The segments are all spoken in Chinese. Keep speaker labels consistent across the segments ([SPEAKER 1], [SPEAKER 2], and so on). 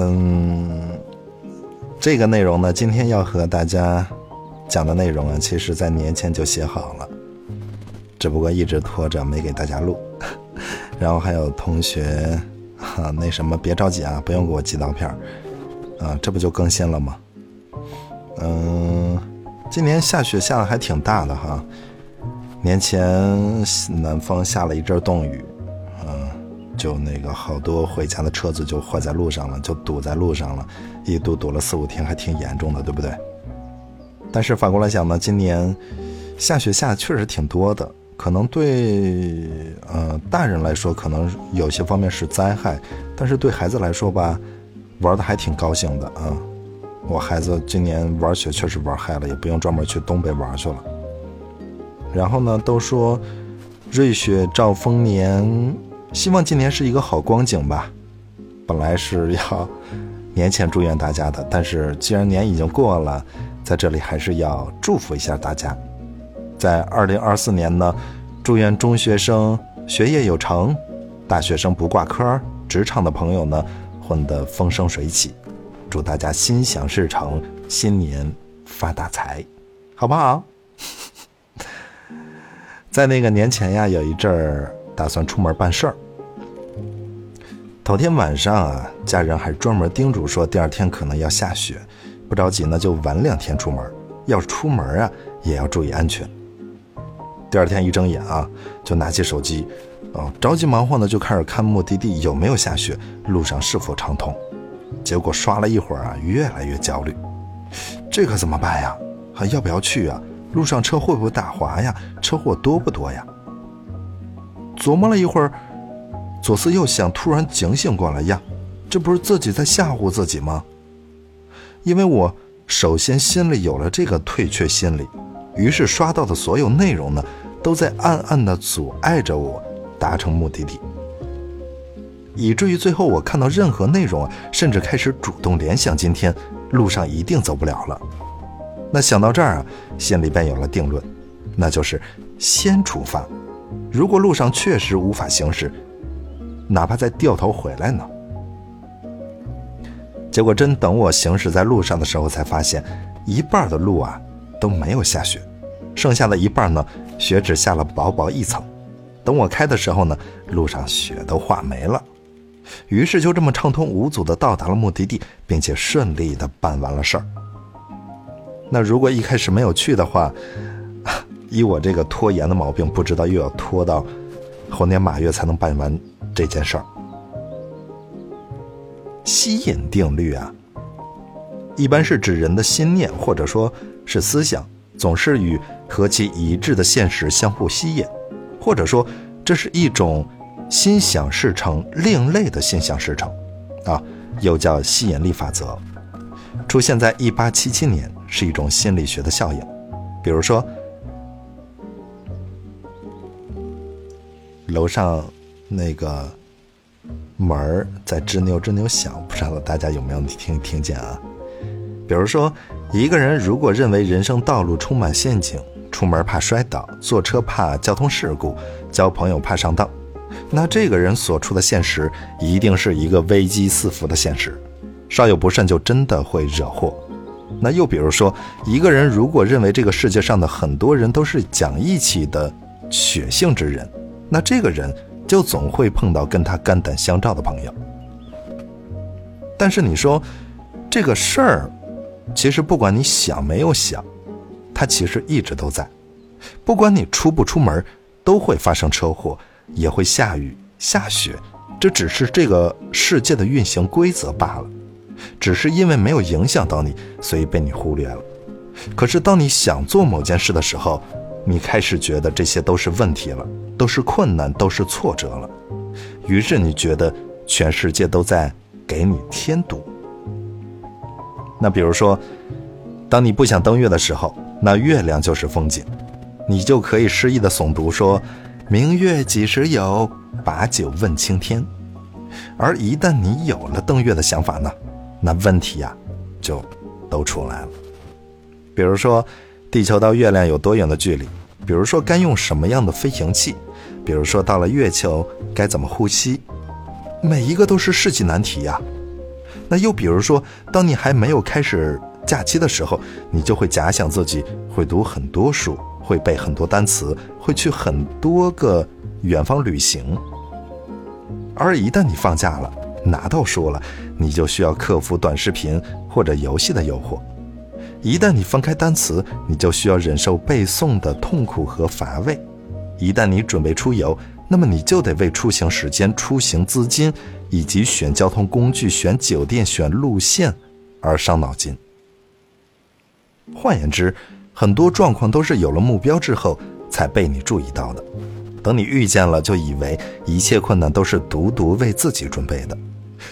[SPEAKER 1] 嗯，这个内容呢，今天要和大家讲的内容啊，其实在年前就写好了，只不过一直拖着没给大家录。然后还有同学，哈，那什么，别着急啊，不用给我寄刀片啊，这不就更新了吗？嗯，今年下雪下的还挺大的哈，年前南方下了一阵冻雨，就那个好多回家的车子就坏在路上了，就堵在路上了，一堵堵了四五天，还挺严重的，对不对？但是反过来讲呢，今年下雪下确实挺多的，可能对呃大人来说，可能有些方面是灾害，但是对孩子来说吧，玩的还挺高兴的啊。我孩子今年玩雪确实玩嗨了，也不用专门去东北玩去了。然后呢，都说瑞雪兆丰年，希望今年是一个好光景吧。本来是要年前祝愿大家的，但是既然年已经过了，在这里还是要祝福一下大家。在二零二四年呢，祝愿中学生学业有成，大学生不挂科，职场的朋友呢混得风生水起。祝大家心想事成，新年发大财，好不好？在那个年前呀，有一阵儿打算出门办事儿。头天晚上啊，家人还专门叮嘱说，第二天可能要下雪，不着急呢，就晚两天出门。要出门啊，也要注意安全。第二天一睁眼啊，就拿起手机，哦，着急忙慌的就开始看目的地有没有下雪，路上是否畅通。结果刷了一会儿啊，越来越焦虑，这可怎么办呀？还要不要去啊？路上车会不会打滑呀？车祸多不多呀？琢磨了一会儿，左思右想，突然警醒过来呀，这不是自己在吓唬自己吗？因为我首先心里有了这个退却心理，于是刷到的所有内容呢，都在暗暗的阻碍着我达成目的地。以至于最后，我看到任何内容啊，甚至开始主动联想，今天路上一定走不了了。那想到这儿啊，心里便有了定论，那就是先出发。如果路上确实无法行驶，哪怕再掉头回来呢？结果真等我行驶在路上的时候，才发现一半的路啊都没有下雪，剩下的一半呢，雪只下了薄薄一层。等我开的时候呢，路上雪都化没了。于是就这么畅通无阻地到达了目的地，并且顺利地办完了事儿。那如果一开始没有去的话，以我这个拖延的毛病，不知道又要拖到猴年马月才能办完这件事儿。吸引定律啊，一般是指人的心念或者说是思想，总是与和其一致的现实相互吸引，或者说这是一种。心想事成，另类的心想事成，啊，又叫吸引力法则，出现在一八七七年，是一种心理学的效应。比如说，楼上那个门儿在吱扭吱扭响，不知道大家有没有听听见啊？比如说，一个人如果认为人生道路充满陷阱，出门怕摔倒，坐车怕交通事故，交朋友怕上当。那这个人所处的现实一定是一个危机四伏的现实，稍有不慎就真的会惹祸。那又比如说，一个人如果认为这个世界上的很多人都是讲义气的血性之人，那这个人就总会碰到跟他肝胆相照的朋友。但是你说这个事儿，其实不管你想没有想，它其实一直都在。不管你出不出门，都会发生车祸。也会下雨下雪，这只是这个世界的运行规则罢了。只是因为没有影响到你，所以被你忽略了。可是当你想做某件事的时候，你开始觉得这些都是问题了，都是困难，都是挫折了。于是你觉得全世界都在给你添堵。那比如说，当你不想登月的时候，那月亮就是风景，你就可以诗意的诵读说。明月几时有？把酒问青天。而一旦你有了登月的想法呢，那问题呀，就都出来了。比如说，地球到月亮有多远的距离？比如说，该用什么样的飞行器？比如说，到了月球该怎么呼吸？每一个都是世纪难题呀。那又比如说，当你还没有开始假期的时候，你就会假想自己会读很多书，会背很多单词，会去很多个远方旅行。而一旦你放假了，拿到书了，你就需要克服短视频或者游戏的诱惑；一旦你翻开单词，你就需要忍受背诵的痛苦和乏味；一旦你准备出游，那么你就得为出行时间、出行资金以及选交通工具、选酒店、选路线而伤脑筋。换言之，很多状况都是有了目标之后才被你注意到的。等你遇见了，就以为一切困难都是独独为自己准备的，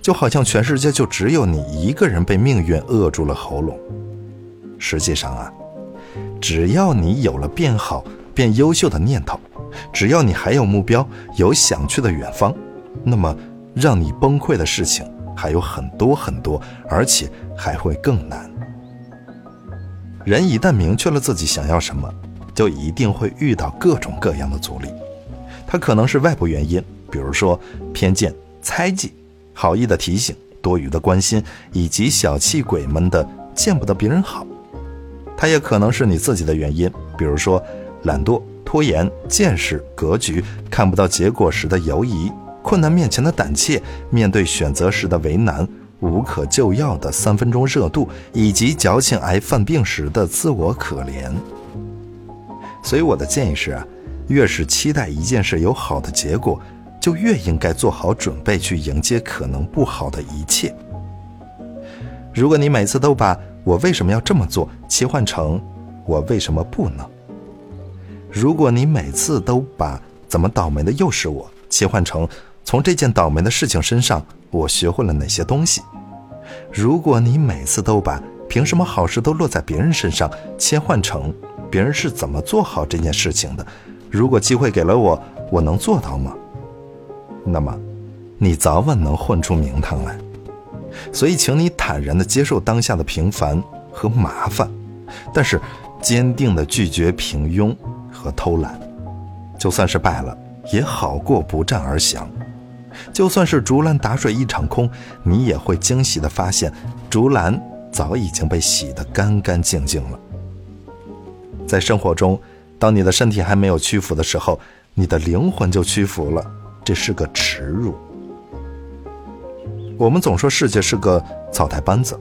[SPEAKER 1] 就好像全世界就只有你一个人被命运扼住了喉咙。实际上啊，只要你有了变好、变优秀的念头。只要你还有目标，有想去的远方，那么让你崩溃的事情还有很多很多，而且还会更难。人一旦明确了自己想要什么，就一定会遇到各种各样的阻力。它可能是外部原因，比如说偏见、猜忌、好意的提醒、多余的关心，以及小气鬼们的见不得别人好；它也可能是你自己的原因，比如说懒惰。拖延、见识、格局，看不到结果时的犹疑，困难面前的胆怯，面对选择时的为难，无可救药的三分钟热度，以及矫情癌犯病时的自我可怜。所以我的建议是啊，越是期待一件事有好的结果，就越应该做好准备去迎接可能不好的一切。如果你每次都把我为什么要这么做切换成我为什么不呢？如果你每次都把“怎么倒霉的又是我”切换成“从这件倒霉的事情身上我学会了哪些东西”，如果你每次都把“凭什么好事都落在别人身上”切换成“别人是怎么做好这件事情的”，如果机会给了我，我能做到吗？那么，你早晚能混出名堂来。所以，请你坦然地接受当下的平凡和麻烦，但是坚定地拒绝平庸。和偷懒，就算是败了，也好过不战而降。就算是竹篮打水一场空，你也会惊喜地发现，竹篮早已经被洗得干干净净了。在生活中，当你的身体还没有屈服的时候，你的灵魂就屈服了，这是个耻辱。我们总说世界是个草台班子，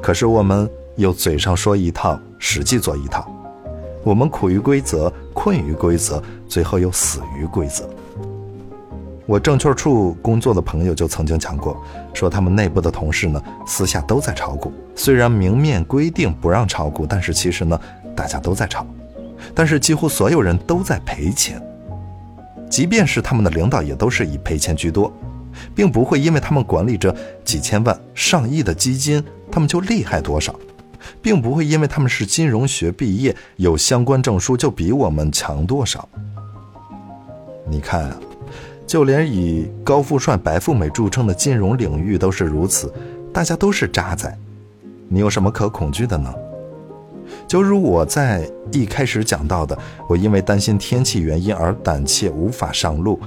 [SPEAKER 1] 可是我们又嘴上说一套，实际做一套。我们苦于规则，困于规则，最后又死于规则。我证券处工作的朋友就曾经讲过，说他们内部的同事呢，私下都在炒股。虽然明面规定不让炒股，但是其实呢，大家都在炒。但是几乎所有人都在赔钱，即便是他们的领导也都是以赔钱居多，并不会因为他们管理着几千万、上亿的基金，他们就厉害多少。并不会因为他们是金融学毕业，有相关证书就比我们强多少。你看啊，就连以高富帅、白富美著称的金融领域都是如此，大家都是渣仔，你有什么可恐惧的呢？就如我在一开始讲到的，我因为担心天气原因而胆怯无法上路，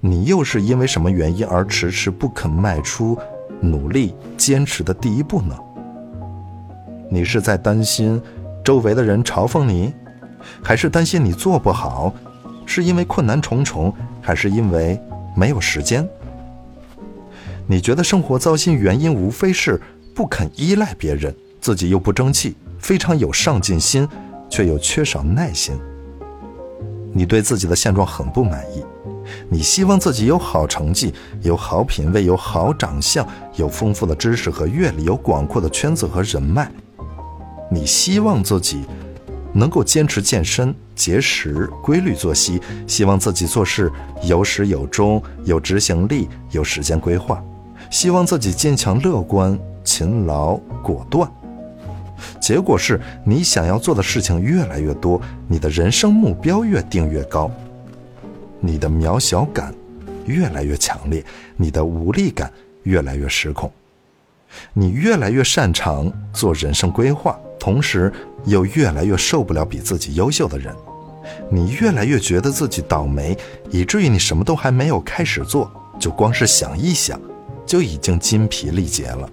[SPEAKER 1] 你又是因为什么原因而迟迟不肯迈出努力坚持的第一步呢？你是在担心周围的人嘲讽你，还是担心你做不好？是因为困难重重，还是因为没有时间？你觉得生活糟心原因无非是不肯依赖别人，自己又不争气，非常有上进心，却又缺少耐心。你对自己的现状很不满意，你希望自己有好成绩，有好品味，有好长相，有丰富的知识和阅历，有广阔的圈子和人脉。你希望自己能够坚持健身、节食、规律作息，希望自己做事有始有终、有执行力、有时间规划，希望自己坚强乐观、勤劳果断。结果是你想要做的事情越来越多，你的人生目标越定越高，你的渺小感越来越强烈，你的无力感越来越失控，你越来越擅长做人生规划。同时，又越来越受不了比自己优秀的人，你越来越觉得自己倒霉，以至于你什么都还没有开始做，就光是想一想，就已经筋疲力竭了。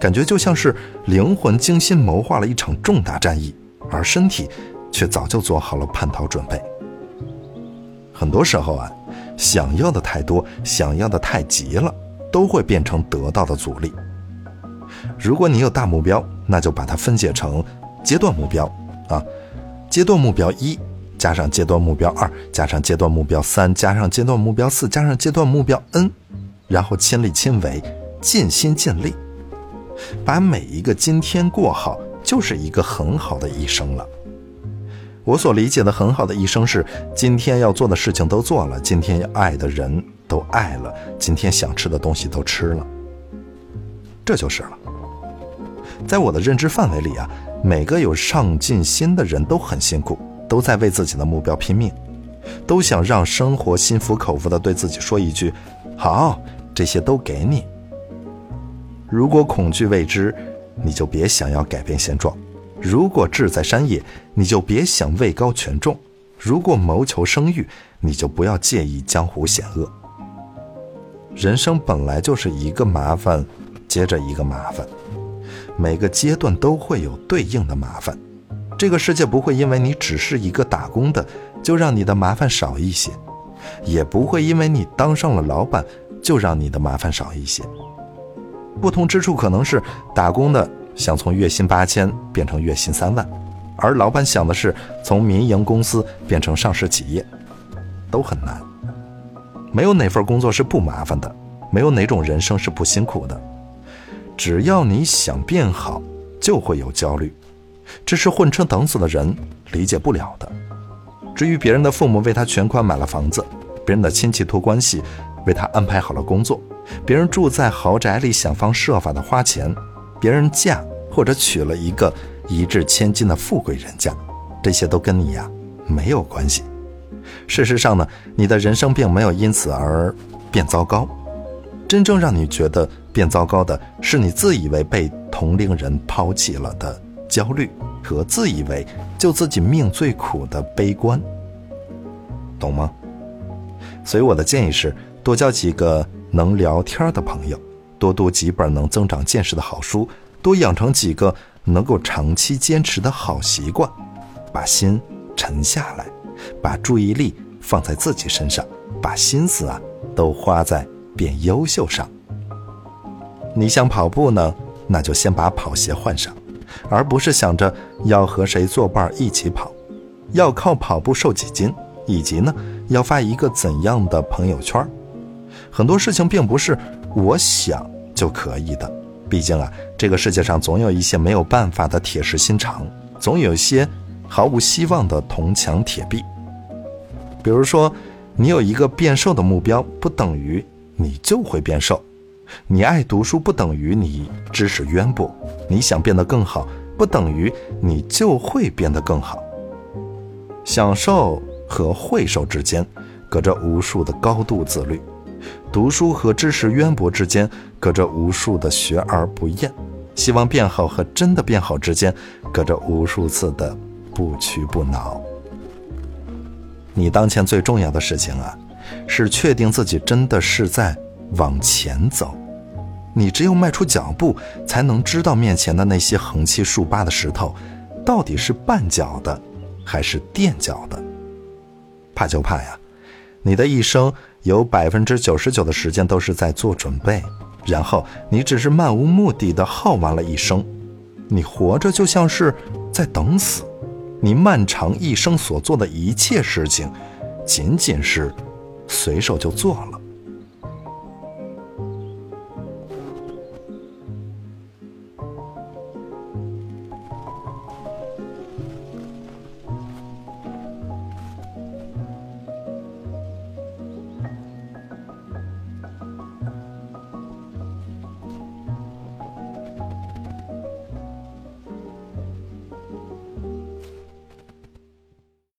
[SPEAKER 1] 感觉就像是灵魂精心谋划了一场重大战役，而身体却早就做好了叛逃准备。很多时候啊，想要的太多，想要的太急了，都会变成得到的阻力。如果你有大目标，那就把它分解成阶段目标啊，阶段目标一加上阶段目标二加上阶段目标三加上阶段目标四加上阶段目标 n，然后亲力亲为，尽心尽力，把每一个今天过好，就是一个很好的一生了。我所理解的很好的一生是：今天要做的事情都做了，今天要爱的人都爱了，今天想吃的东西都吃了，这就是了。在我的认知范围里啊，每个有上进心的人都很辛苦，都在为自己的目标拼命，都想让生活心服口服的对自己说一句：“好，这些都给你。”如果恐惧未知，你就别想要改变现状；如果志在山野，你就别想位高权重；如果谋求声誉，你就不要介意江湖险恶。人生本来就是一个麻烦接着一个麻烦。每个阶段都会有对应的麻烦，这个世界不会因为你只是一个打工的，就让你的麻烦少一些，也不会因为你当上了老板，就让你的麻烦少一些。不同之处可能是打工的想从月薪八千变成月薪三万，而老板想的是从民营公司变成上市企业，都很难。没有哪份工作是不麻烦的，没有哪种人生是不辛苦的。只要你想变好，就会有焦虑，这是混吃等死的人理解不了的。至于别人的父母为他全款买了房子，别人的亲戚托关系为他安排好了工作，别人住在豪宅里想方设法的花钱，别人嫁或者娶了一个一掷千金的富贵人家，这些都跟你呀没有关系。事实上呢，你的人生并没有因此而变糟糕。真正让你觉得变糟糕的是你自以为被同龄人抛弃了的焦虑和自以为就自己命最苦的悲观，懂吗？所以我的建议是，多交几个能聊天的朋友，多读几本能增长见识的好书，多养成几个能够长期坚持的好习惯，把心沉下来，把注意力放在自己身上，把心思啊都花在。变优秀上，你想跑步呢，那就先把跑鞋换上，而不是想着要和谁作伴一起跑，要靠跑步瘦几斤，以及呢要发一个怎样的朋友圈。很多事情并不是我想就可以的，毕竟啊，这个世界上总有一些没有办法的铁石心肠，总有一些毫无希望的铜墙铁壁。比如说，你有一个变瘦的目标，不等于。你就会变瘦。你爱读书不等于你知识渊博。你想变得更好，不等于你就会变得更好。享受和会瘦之间，隔着无数的高度自律；读书和知识渊博之间，隔着无数的学而不厌。希望变好和真的变好之间，隔着无数次的不屈不挠。你当前最重要的事情啊！是确定自己真的是在往前走，你只有迈出脚步，才能知道面前的那些横七竖八的石头，到底是绊脚的，还是垫脚的。怕就怕呀，你的一生有百分之九十九的时间都是在做准备，然后你只是漫无目的的耗完了一生，你活着就像是在等死，你漫长一生所做的一切事情，仅仅是。随手就做了。